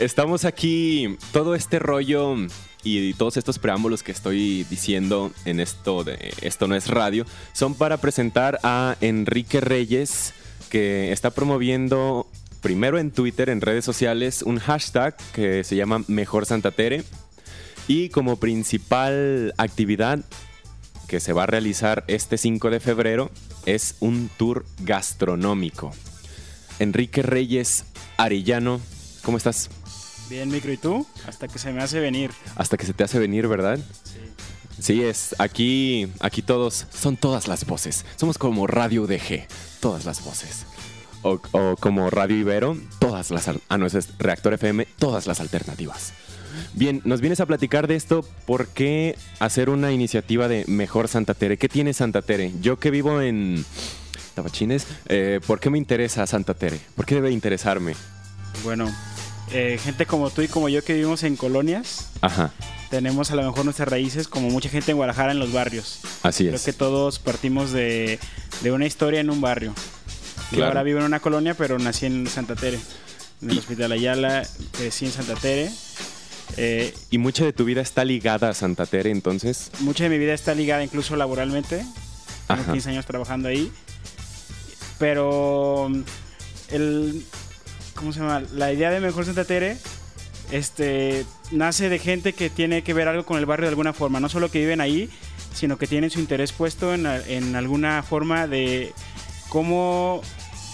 estamos aquí, todo este rollo y todos estos preámbulos que estoy diciendo en esto de Esto no es radio son para presentar a Enrique Reyes que está promoviendo primero en Twitter, en redes sociales, un hashtag que se llama Mejor Santa Tere y como principal actividad que se va a realizar este 5 de febrero es un tour gastronómico. Enrique Reyes Arellano, ¿cómo estás? Bien, micro, ¿y tú? Hasta que se me hace venir. Hasta que se te hace venir, ¿verdad? Sí. Sí, es aquí, aquí todos, son todas las voces. Somos como Radio DG, todas las voces. O, o como Radio Ibero, todas las... Ah, no, ese es Reactor FM, todas las alternativas. Bien, nos vienes a platicar de esto. ¿Por qué hacer una iniciativa de Mejor Santa Tere? ¿Qué tiene Santa Tere? Yo que vivo en Tabachines, eh, ¿por qué me interesa Santa Tere? ¿Por qué debe interesarme? Bueno, eh, gente como tú y como yo que vivimos en colonias, Ajá. tenemos a lo mejor nuestras raíces como mucha gente en Guadalajara en los barrios. Así Creo es. que todos partimos de, de una historia en un barrio. Yo ahora vivo en una colonia, pero nací en Santa Tere. En el Y- Hospital Ayala, crecí en Santa Tere. Eh, ¿Y mucha de tu vida está ligada a Santa Tere entonces? mucha de mi vida está ligada incluso laboralmente. Tengo Ajá. 15 años trabajando ahí. Pero mm, el ¿cómo se llama? La idea de Mejor Santa Tere este nace de gente que tiene que ver algo con el barrio de alguna forma, no solo que viven ahí, sino que tienen su interés puesto en, en alguna forma de cómo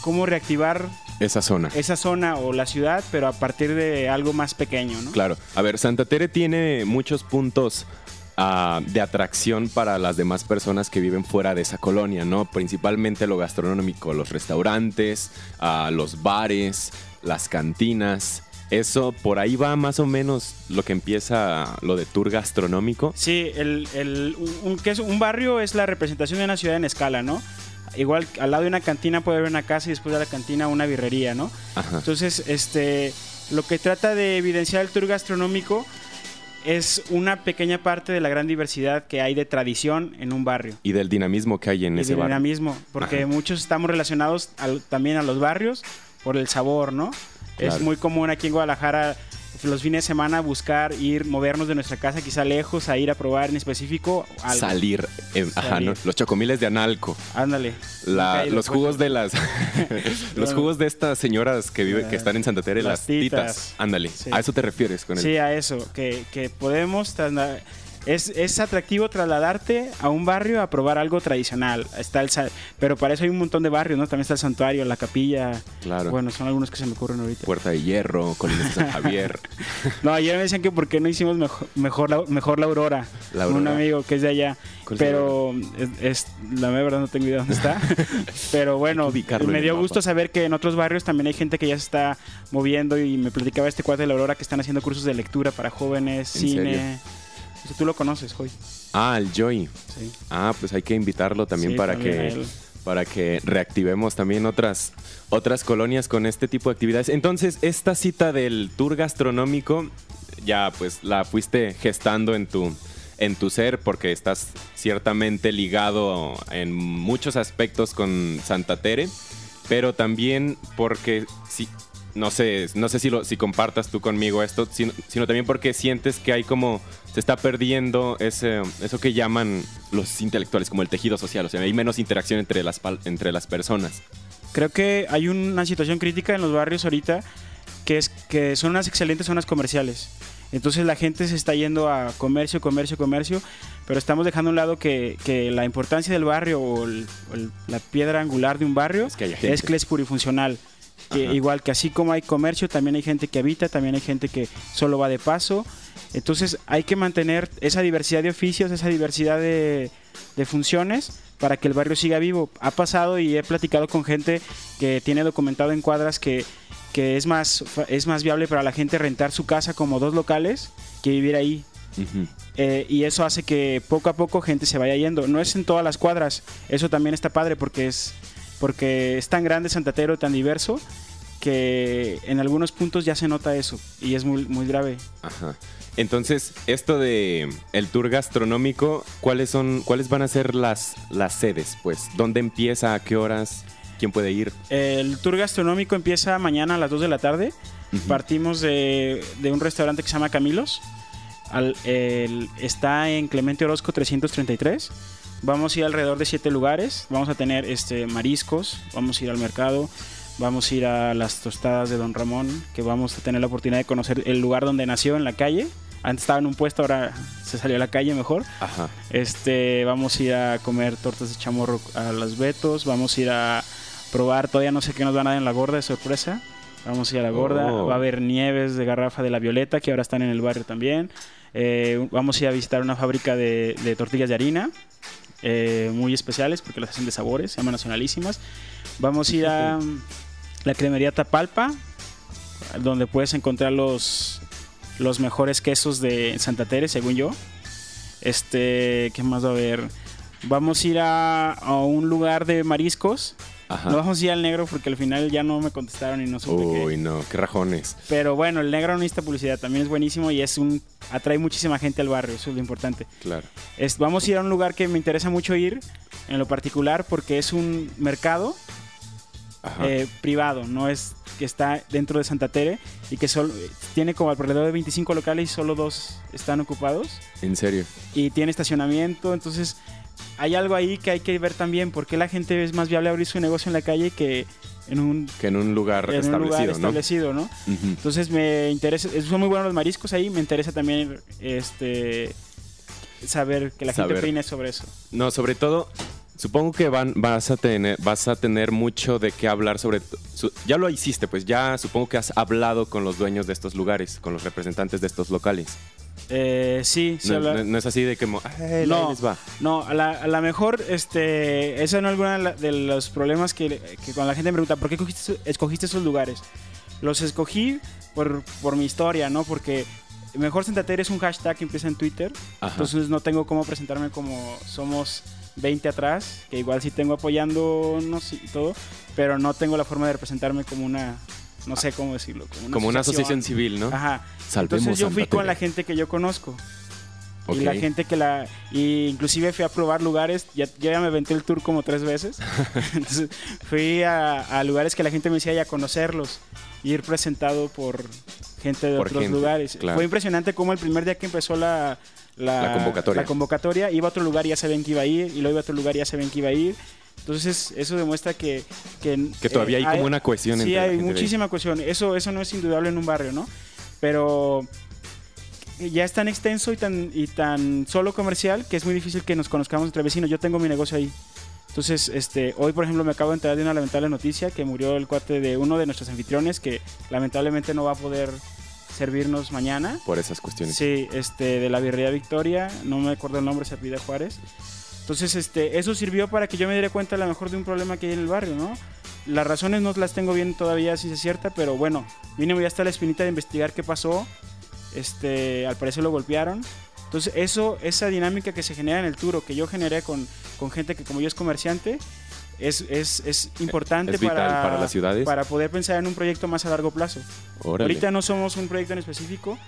cómo reactivar Esa zona. esa zona o la ciudad, pero a partir de algo más pequeño, ¿no? Claro. A ver, Santa Tere tiene muchos puntos ah, de atracción para las demás personas que viven fuera de esa colonia, ¿no? Principalmente lo gastronómico, los restaurantes, ah, los bares, las cantinas. Eso, por ahí va más o menos lo que empieza lo de tour gastronómico. Sí, el, el- un, un- un barrio es la representación de una ciudad en escala, ¿no? Igual al lado de una cantina puede haber una casa y después de la cantina una birrería, ¿no? Ajá. Entonces, este, lo que trata de evidenciar el tour gastronómico es una pequeña parte de la gran diversidad que hay de tradición en un barrio. Y del dinamismo que hay en y ese del barrio. dinamismo, porque Ajá. muchos estamos relacionados también a los barrios por el sabor, ¿no? Es muy común aquí en Guadalajara los fines de semana buscar ir, movernos de nuestra casa quizá lejos, a ir a probar en específico algo. Salir. eh, ajá, Salir. ¿no? Los chocomiles de Analco. Ándale. La- los pues. jugos de las los jugos de estas señoras que viven que están en Santa Tere, las, Las titas. Ándale, Sí. a eso te refieres con el Sí, a eso, que, que podemos es, es atractivo trasladarte a un barrio a probar algo tradicional. Está el pero para eso hay un montón de barrios, ¿no? También está el santuario, la capilla. Claro. Bueno, son algunos que se me ocurren ahorita. Puerta de Hierro, Colinas de San Javier. No, ayer me decían que por qué no hicimos mejor, mejor, la, mejor la Aurora. La Un amigo que es de allá. ¿Cuál es la Pero es, es- la verdad no tengo idea dónde está. pero bueno, me dio gusto saber que en otros barrios también hay gente que ya se está moviendo y me platicaba este cuate de la Aurora que están haciendo cursos de lectura para jóvenes, ¿En cine. serio? Eso tú lo conoces, Joy. Ah, el Joy. Sí. Ah, pues hay que invitarlo también Sí, para también que para que reactivemos también otras otras colonias con este tipo de actividades. Entonces, esta cita del tour gastronómico ya pues la fuiste gestando en tu en tu ser porque estás ciertamente ligado en muchos aspectos con Santa Tere, pero también porque si no sé, no sé si, lo, si compartas tú conmigo esto, sino, sino también porque sientes que hay como, se está perdiendo ese, eso que llaman los intelectuales, como el tejido social, o sea, hay menos interacción entre las, entre las personas. Creo que hay una situación crítica en los barrios ahorita que es que son unas excelentes zonas comerciales. Entonces la gente se está yendo a comercio, comercio, comercio, pero estamos dejando a un lado que, que la importancia del barrio o, el- o el- la piedra angular de un barrio Es que es que es plurifuncional. Que igual que así como hay comercio, también hay gente que habita, también hay gente que solo va de paso. Entonces hay que mantener esa diversidad de oficios, esa diversidad de, de funciones para que el barrio siga vivo. Ha pasado y he platicado con gente que tiene documentado en cuadras que, que es, más, es más viable para la gente rentar su casa como dos locales que vivir ahí. Eh, y eso hace que poco a poco gente se vaya yendo. No es en todas las cuadras, eso también está padre porque es, porque es tan grande Santa Tero, tan diverso, que en algunos puntos ya se nota eso y es muy, muy grave. Ajá. Entonces, esto de el tour gastronómico, ¿cuáles son, cuáles van a ser las, las sedes? Pues, ¿dónde empieza? ¿A qué horas? ¿Quién puede ir? El tour gastronómico empieza mañana a las 2 de la tarde. Partimos de, de un restaurante que se llama Camilos. Al- el- está en Clemente Orozco 333. Vamos a ir alrededor de siete lugares. Vamos a tener este, mariscos, vamos a ir al mercado, vamos a ir a las tostadas de Don Ramón, que vamos a tener la oportunidad de conocer el lugar donde nació en la calle. Antes estaba en un puesto, ahora se salió a la calle mejor. Ajá. Este, vamos a ir a comer tortas de chamorro a los Betos, vamos a ir a probar, todavía no sé qué nos van a dar en la gorda de sorpresa. Vamos a ir a la gorda, Oh. va a haber nieves de garrafa de la Violeta, que ahora están en el barrio también. Eh, vamos a ir a visitar una fábrica de, de tortillas de harina, eh, muy especiales porque las hacen de sabores, se llaman nacionalísimas. Vamos a ir a la cremería Tapalpa, donde puedes encontrar los, los mejores quesos de Santa Tere, según yo. Este, ¿qué más va a haber? Vamos a ir a, a un lugar de mariscos. Ajá. No vamos a ir al negro porque al final ya no me contestaron y no supe qué. Uy, no, qué rajones. Pero bueno, el negro no necesita publicidad, también es buenísimo y es un atrae muchísima gente al barrio, eso es lo importante. Claro. Es- vamos a ir a un lugar que me interesa mucho ir, en lo particular, porque es un mercado. Eh, privado, no es que está dentro de Santa Tere y que solo tiene como alrededor de 25 locales y solo dos están ocupados en serio. y tiene estacionamiento, entonces hay algo ahí que hay que ver también, porque la gente es más viable abrir su negocio en la calle que en un, Que en un lugar en un establecido, ¿no? Entonces me interesa, son muy buenos los mariscos ahí, me interesa también este saber que la gente opine sobre eso. No, sobre todo, supongo que van, vas a tener, vas a tener mucho de qué hablar sobre. su- ya lo hiciste, pues ya supongo que has hablado con los dueños de estos lugares, con los representantes de estos locales. Eh, sí, sí No, habla- no- no es así de que, mo- "Ay, No. ahí les va. No, a la, a la mejor, este, eso no es alguno de, los problemas que, que cuando la gente me pregunta, ¿por qué escogiste, escogiste esos lugares? Los escogí por, por mi historia, ¿no? Porque Mejor Santa Tere es un hashtag que empieza en Twitter, Ajá. entonces no tengo cómo presentarme como somos 20 atrás, que igual sí tengo apoyándonos y todo, pero no tengo la forma de representarme como una, no sé cómo decirlo, como una, Como una asociación civil, ¿no? Ajá. Salvemos Entonces yo fui con la gente que yo conozco. Ok. Y la gente que la... Y inclusive fui a probar lugares, ya, yo ya me aventé el tour como tres veces. Entonces fui a, a lugares que la gente me decía ya conocerlos. Y ir presentado por gente de Por otros gente, lugares. claro. Fue impresionante como el primer día que empezó la... La convocatoria. la convocatoria, iba a otro lugar y ya sabían que iba a ir, y luego iba a otro lugar y ya sabían que iba a ir. Entonces, eso demuestra que... Que, Que todavía eh, hay como una cohesión Sí, entre la hay gente de ahí. muchísima cohesión. Eso, eso no es indudable en un barrio, ¿no? Pero ya es tan extenso y tan, y tan solo comercial que es muy difícil que nos conozcamos entre vecinos. Yo tengo mi negocio ahí. Entonces, este, hoy, por ejemplo, me acabo de enterar de una lamentable noticia que murió el cuate de uno de nuestros anfitriones que lamentablemente no va a poder servirnos mañana. Por esas cuestiones. Sí, este, de la birrería Victoria, no me acuerdo el nombre, se pide Juárez. Entonces, este, eso sirvió para que yo me diera cuenta a lo mejor de un problema que hay en el barrio, ¿no? Las razones no las tengo bien todavía, si es cierta, pero bueno, mínimo ya está la espinita de investigar qué pasó. Este, al parecer lo golpearon. Entonces, eso, esa dinámica que se genera en el tour o que yo generé con, con gente que como yo es comerciante, es, es, es importante Es vital para, para las ciudades. para poder pensar en un proyecto más a largo plazo. Órale. Ahorita no somos un proyecto en específico.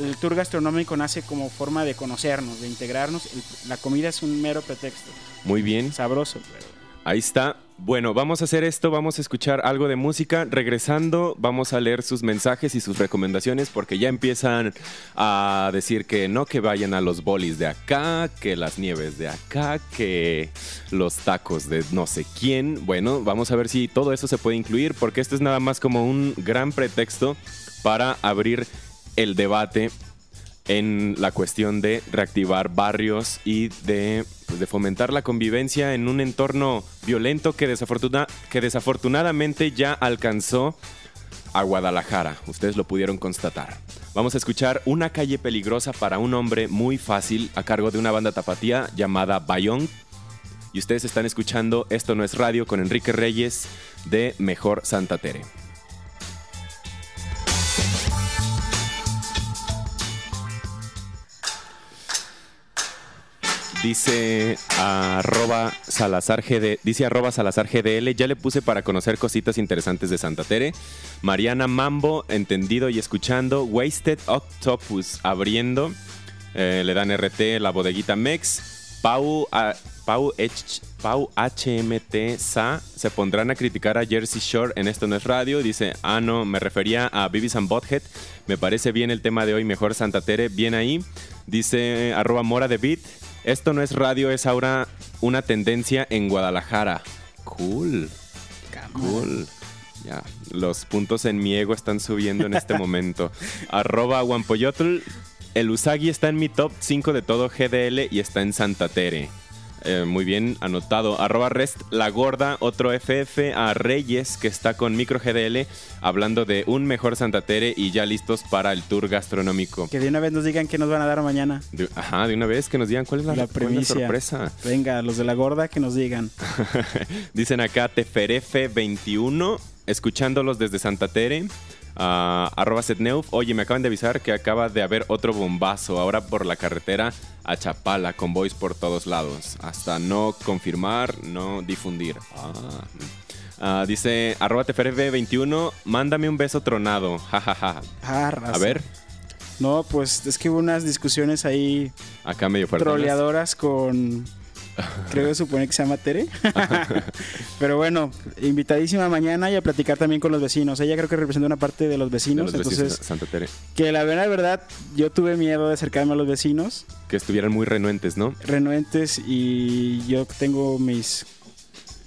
El tour gastronómico nace como forma de conocernos, de integrarnos. El- la comida es un mero pretexto. Muy bien. Sabroso, pero... Ahí está. Bueno, vamos a hacer esto, vamos a escuchar algo de música. Regresando, vamos a leer sus mensajes y sus recomendaciones porque ya empiezan a decir que no que vayan a los bolis de acá, que las nieves de acá, que los tacos de no sé quién. Bueno, vamos a ver si todo eso se puede incluir porque esto es nada más como un gran pretexto para abrir el debate en la cuestión de reactivar barrios y de, pues, de fomentar la convivencia en un entorno violento que, que desafortunadamente ya alcanzó a Guadalajara. Ustedes lo pudieron constatar. Vamos a escuchar Una calle peligrosa para un hombre muy fácil a cargo de una banda tapatía llamada Bayón. Y ustedes están escuchando Esto no es radio con Enrique Reyes de Mejor Santa Tere. Dice arroba Salazar dice Salazar GDL, ya le puse para conocer cositas interesantes de Santa Tere. Mariana Mambo, entendido y escuchando. Wasted Octopus, abriendo. Eh, le dan RT, la bodeguita Mex. Pau, ah, Pau H- Pau HMT Sa se pondrán a criticar a Jersey Shore en Esto No es Radio. Dice, ah, no, me refería a Bibis and Bothead. Me parece bien el tema de hoy, mejor Santa Tere, bien ahí. Dice, arroba Mora de Beat. Esto no es radio, es ahora una tendencia en Guadalajara. Cool. Cool. Ya, los puntos en mi ego están subiendo en este momento. Arroba Wampoyotl. El Usagi está en mi top 5 de todo GDL y está en Santa Tere. Eh, muy bien anotado. Arroba Rest La Gorda, otro FF a Reyes que está con Micro GDL hablando de un mejor Santa Tere y ya listos para el tour gastronómico. Que de una vez nos digan qué nos van a dar mañana. De- ajá, de una vez que nos digan cuál es la, La sorpresa. Venga, los de la gorda que nos digan. Dicen acá Teferefe21, escuchándolos desde Santa Tere. ah, arroba Setneuf. Oye, me acaban de avisar que acaba de haber otro bombazo ahora por la carretera a Chapala, convoys por todos lados. Hasta no confirmar, no difundir. Ah. Ah, dice arroba Teferefe21, mándame un beso tronado. jajaja. Ah. A ver, No, pues es que hubo unas discusiones ahí acá medio fuerte. troleadoras con. Creo que supone que se llama Tere. Pero bueno, invitadísima mañana y a platicar también con los vecinos. Ella creo que representa una parte de los vecinos. entonces, Santa Tere. que la verdad, verdad, yo tuve miedo de acercarme a los vecinos, Que estuvieran muy renuentes, ¿no? renuentes, y yo tengo mis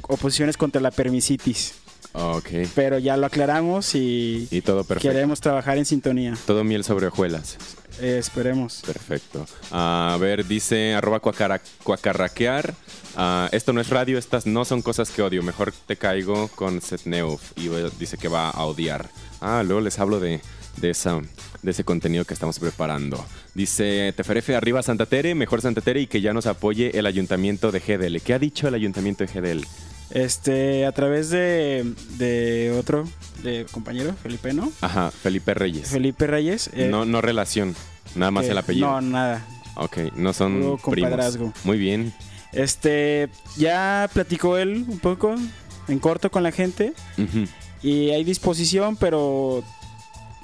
oposiciones contra la permisitis. Ok. Pero ya lo aclaramos y Y todo perfecto. queremos trabajar en sintonía. Todo miel sobre hojuelas. Eh, esperemos. Perfecto. A ver, dice arroba cuacara- cuacarraquear. Ah, esto no es radio, estas no son cosas que odio. Mejor te caigo con Setneuf. Y eh, dice que va a odiar. Ah, luego les hablo de, de, esa, de ese contenido que estamos preparando. Dice Teferefe, arriba Santa Tere, mejor Santa Tere y que ya nos apoye el ayuntamiento de GDL. ¿Qué ha dicho el ayuntamiento de GDL? Este, a través de, de otro de compañero, Felipe, ¿no? Ajá, Felipe Reyes. Felipe Reyes. eh, no, no relación, nada más el apellido. No, nada. Ok, no son primos. Muy bien. Este, ya platicó él un poco en corto con la gente Ujú. y hay disposición, pero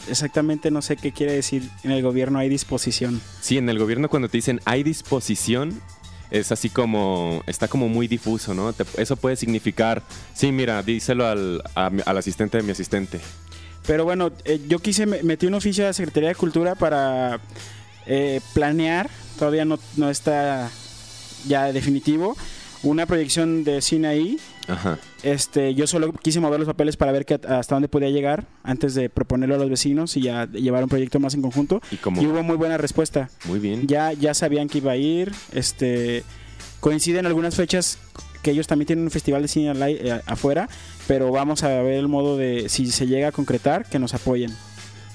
exactamente no sé qué quiere decir en el gobierno hay disposición. Sí, en el gobierno cuando te dicen hay disposición, es así como, está como muy difuso, ¿no? Te- eso puede significar, sí, mira, díselo al, a al asistente de mi asistente. Pero bueno, eh, yo quise, me- metí un oficio a la Secretaría de Cultura para eh, planear, todavía no, no está ya definitivo, una proyección de cine ahí. Ajá. Este, yo solo quise mover los papeles para ver que, hasta dónde podía llegar antes de proponerlo a los vecinos y ya llevar un proyecto más en conjunto. Y como, Y hubo muy buena respuesta. muy bien. Ya, ya sabían que iba a ir. Este, coinciden algunas fechas que ellos también tienen un festival de cine eh, afuera, pero vamos a ver el modo de si se llega a concretar que nos apoyen.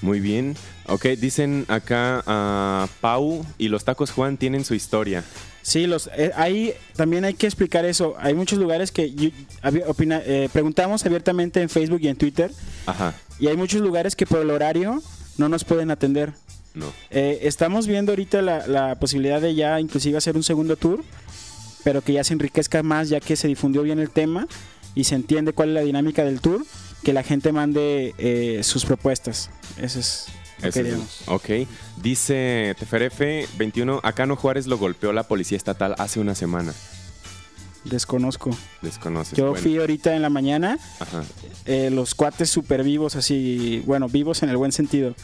Muy bien. Ok, dicen acá a Pau y los tacos Juan tienen su historia. Sí, los, eh, ahí también hay que explicar eso. Hay muchos lugares que yo- opina- eh, preguntamos abiertamente en Facebook y en Twitter Ajá. y hay muchos lugares que por el horario no nos pueden atender. No. Eh, estamos viendo ahorita la, la posibilidad de ya inclusive hacer un segundo tour, pero que ya se enriquezca más ya que se difundió bien el tema y se entiende cuál es la dinámica del tour, que la gente mande eh, sus propuestas. Eso es lo Ese que es el- queríamos. ok. Dice Teferefe 21, Acano Juárez lo golpeó la policía estatal hace una semana. Desconozco. Desconoces. Yo Bueno, fui ahorita en la mañana, Ajá. eh, los cuates súper vivos, así, bueno, vivos en el buen sentido.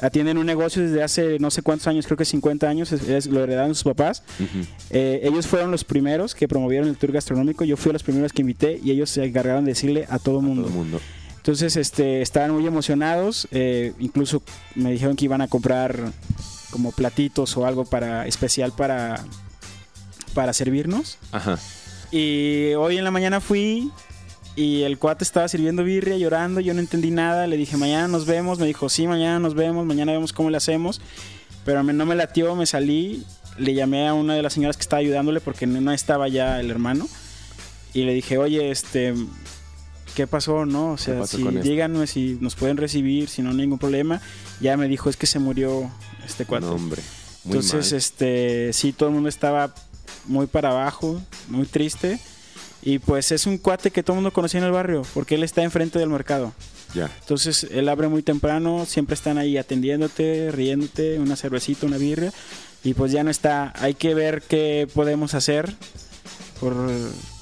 Atienden un negocio desde hace no sé cuántos años, creo que 50 años, es- es- lo heredaron sus papás. Eh, ellos fueron los primeros que promovieron el tour gastronómico. Yo fui los primeros que invité y ellos se encargaron de decirle a todo mundo. Todo el mundo. Entonces, este, estaban muy emocionados. eh, incluso me dijeron que iban a comprar como platitos o algo para especial para para servirnos. Ajá. Y hoy en la mañana fui y el cuate estaba sirviendo birria, llorando. Yo no entendí nada. Le dije, mañana nos vemos. Me dijo, sí, mañana nos vemos. Mañana vemos cómo le hacemos. Pero me- no me latió, me salí. Le llamé a una de las señoras que estaba ayudándole porque no no estaba ya el hermano. Y le dije, oye, este, ¿qué pasó? No, o sea, si, díganme si nos pueden recibir, si no ningún problema. Ya me dijo, es que se murió este cuate. No, hombre. Muy Entonces, mal. este, sí, todo el mundo estaba muy para abajo, muy triste. Y pues es un cuate que todo el mundo conocía en el barrio, porque él está enfrente del mercado. Ya. Entonces, él abre muy temprano, siempre están ahí atendiéndote, riéndote, una cervecita, una birria. Y pues ya no está. Hay que ver qué podemos hacer por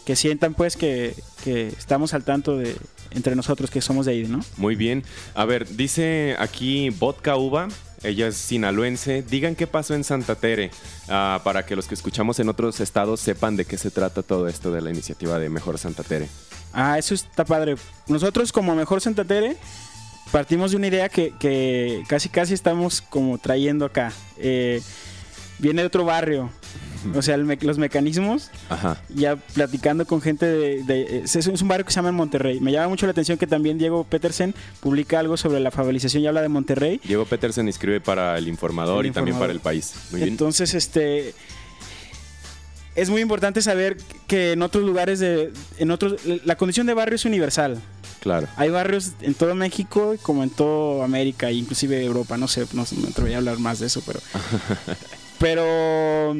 que sientan pues que, que estamos al tanto de entre nosotros que somos de ahí, ¿no? Muy bien. A ver, dice aquí Vodka Uva. Ella es sinaloense. Digan qué pasó en Santa Tere ah, para que los que escuchamos en otros estados sepan de qué se trata todo esto de la iniciativa de Mejor Santa Tere. Ah, eso está padre. Nosotros como Mejor Santa Tere partimos de una idea que, que casi casi estamos como trayendo acá. Eh, viene de otro barrio. O sea, el me- los mecanismos, Ajá. ya platicando con gente de, de- es, un barrio que se llama en Monterrey. Me llama mucho la atención que también Diego Petersen publica algo sobre la favelización y habla de Monterrey. Diego Petersen escribe para El Informador El y también para El País. Muy bien. Entonces, este es muy importante saber que en otros lugares de en otros la condición de barrio es universal. Claro. Hay barrios en todo México como en toda América e inclusive Europa, no sé, no sé, me atrevería a hablar más de eso, pero pero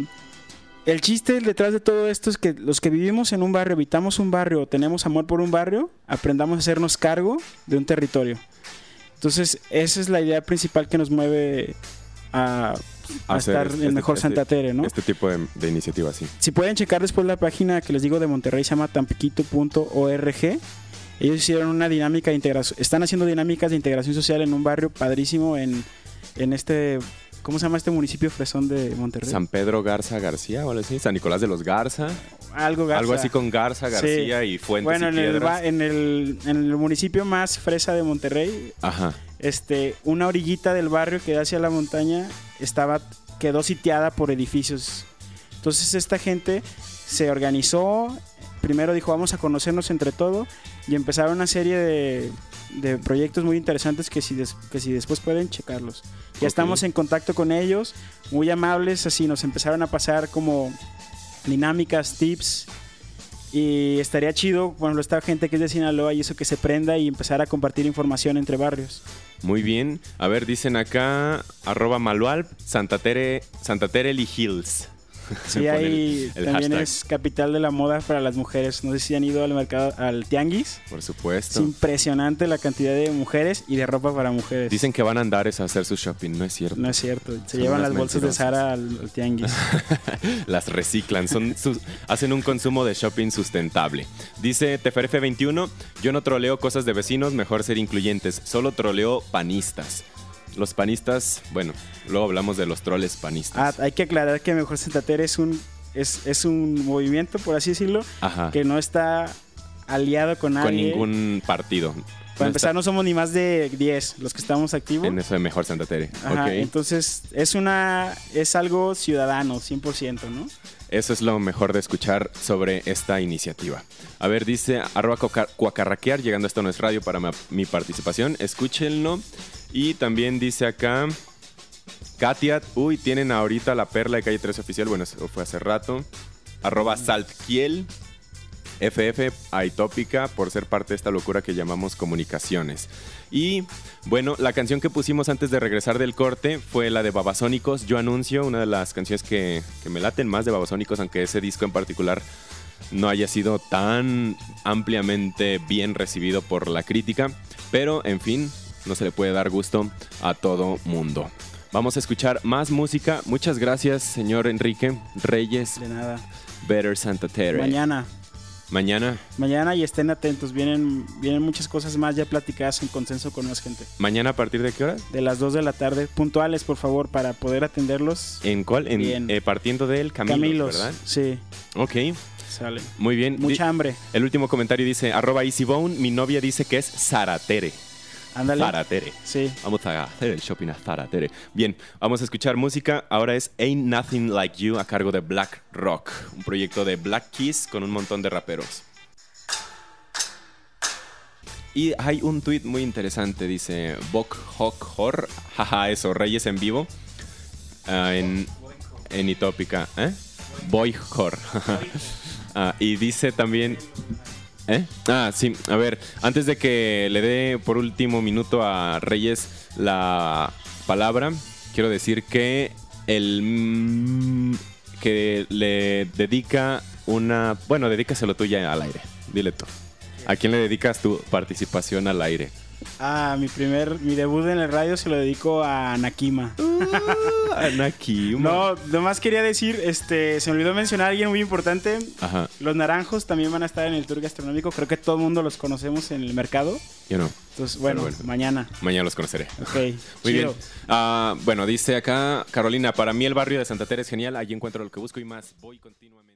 el chiste detrás de todo esto es que los que vivimos en un barrio, habitamos un barrio, o tenemos amor por un barrio, aprendamos a hacernos cargo de un territorio. Entonces, esa es la idea principal que nos mueve a, a Hacer estar este- en Mejor este- Santa Tere, ¿no? Este tipo de, de iniciativa, sí. Si pueden checar después la página que les digo de Monterrey, se llama tampiquito.org. Ellos hicieron una dinámica de integración, están haciendo dinámicas de integración social en un barrio padrísimo en, en este, ¿cómo se llama este municipio fresón de Monterrey? San Pedro Garza García, o algo así. San Nicolás de los Garza. Algo, Garza. Algo así con Garza Sí. García y Fuentes Bueno, y en el, Piedras. en, el, en el municipio más fresa de Monterrey, Ajá. este, una orillita del barrio que da hacia la montaña estaba, quedó sitiada por edificios. Entonces esta gente se organizó, primero dijo vamos a conocernos entre todo y empezaron una serie de, de proyectos muy interesantes que si, des- que si después pueden checarlos. Ya estamos en contacto con ellos, muy amables, así nos empezaron a pasar como dinámicas, tips. Y estaría chido, bueno, esta gente que es de Sinaloa y eso que se prenda y empezar a compartir información entre barrios. Muy bien. A ver, dicen acá, arroba malualp, Santa Tere, Santa Terely Hills. Sí, ahí el- el también hashtag. es capital de la moda para las mujeres. No sé si han ido al mercado, al tianguis. Por Es supuesto. impresionante la cantidad de mujeres y de ropa para mujeres. Dicen que van a andar a hacer su shopping, no es cierto. No es cierto. Se Son llevan las bolsas de. Sara al, al tianguis. Las reciclan, son sus- hacen un consumo de shopping sustentable. Dice Teferefe21, yo no troleo cosas de vecinos, mejor ser incluyentes, solo troleo panistas. Los panistas, bueno, luego hablamos de los troles Ah, panistas. hay que aclarar que Mejor Tere es un, es, es un movimiento, por así decirlo, Ajá. que no está aliado con nadie. Con ningún partido. Para No empezar, está no somos ni más de 10 los que estamos activos. en eso de mejor Santa Tere. Ajá. Entonces, es una es algo ciudadano, 100%, ¿no? Eso es lo mejor de escuchar sobre esta iniciativa. A ver, dice arroba cuacarraquear, llegando esto no es radio para mi participación. Escúchenlo. Y también dice acá, Katia, uy, tienen ahorita la perla de calle 3 oficial. Bueno, eso fue hace rato. Arroba saltkiel. FF Aitópica por ser parte de esta locura que llamamos comunicaciones. Y bueno, la canción que pusimos antes de regresar del corte fue la de Babasónicos. Yo anuncio una de las canciones que, que me laten más de Babasónicos, aunque ese disco en particular no haya sido tan ampliamente bien recibido por la crítica. Pero en fin, no se le puede dar gusto a todo mundo. Vamos a escuchar más música. Muchas gracias, señor Enrique Reyes, De nada. Better Santa Tere. Mañana. Mañana, Mañana y estén atentos. Vienen, vienen muchas cosas más ya platicadas en consenso con más gente. mañana a partir de qué hora? De las 2 de la tarde, puntuales, por favor, para poder atenderlos. ¿En cuál? En, Bien. eh, partiendo del Camilos, Camilos. ¿verdad? Sí, Ok, sale. muy bien. Mucha Di- hambre. el último comentario dice, arroba EasyBone, mi novia dice que es Zaratere. Ándale. Zaratere. Sí. Vamos a hacer el shopping a Zaratere. Bien, vamos a escuchar música. Ahora es Ain't Nothing Like You a cargo de Black Rock, un proyecto de Black Keys con un montón de raperos. Y hay un tweet muy interesante, dice Bok Hok Hor, jaja, eso, Reyes en vivo, ah, en, en Itópica, ¿eh? Boy Hor. Ah, y dice también, ¿Eh? Ah, sí. A ver, antes de que le dé por último minuto a Reyes la palabra, quiero decir que el que le dedica una, bueno, dedícaselo tú ya al aire. Dile tú. ¿A quién le dedicas tu participación al aire? Ah, mi primer, mi debut en el radio se lo dedico a Nakima. Ah, Nakima. No, nomás quería decir, este, se me olvidó mencionar a alguien muy importante. Ajá. Los naranjos también van a estar en el tour gastronómico. Creo que todo el mundo los conocemos en el mercado. Yo no. Entonces, bueno, bueno. mañana. Mañana los conoceré. Ok. Muy chido. bien. Ah, bueno, dice acá Carolina, para mí el barrio de Santa Teresa es genial. Allí encuentro lo que busco y más. Voy continuamente.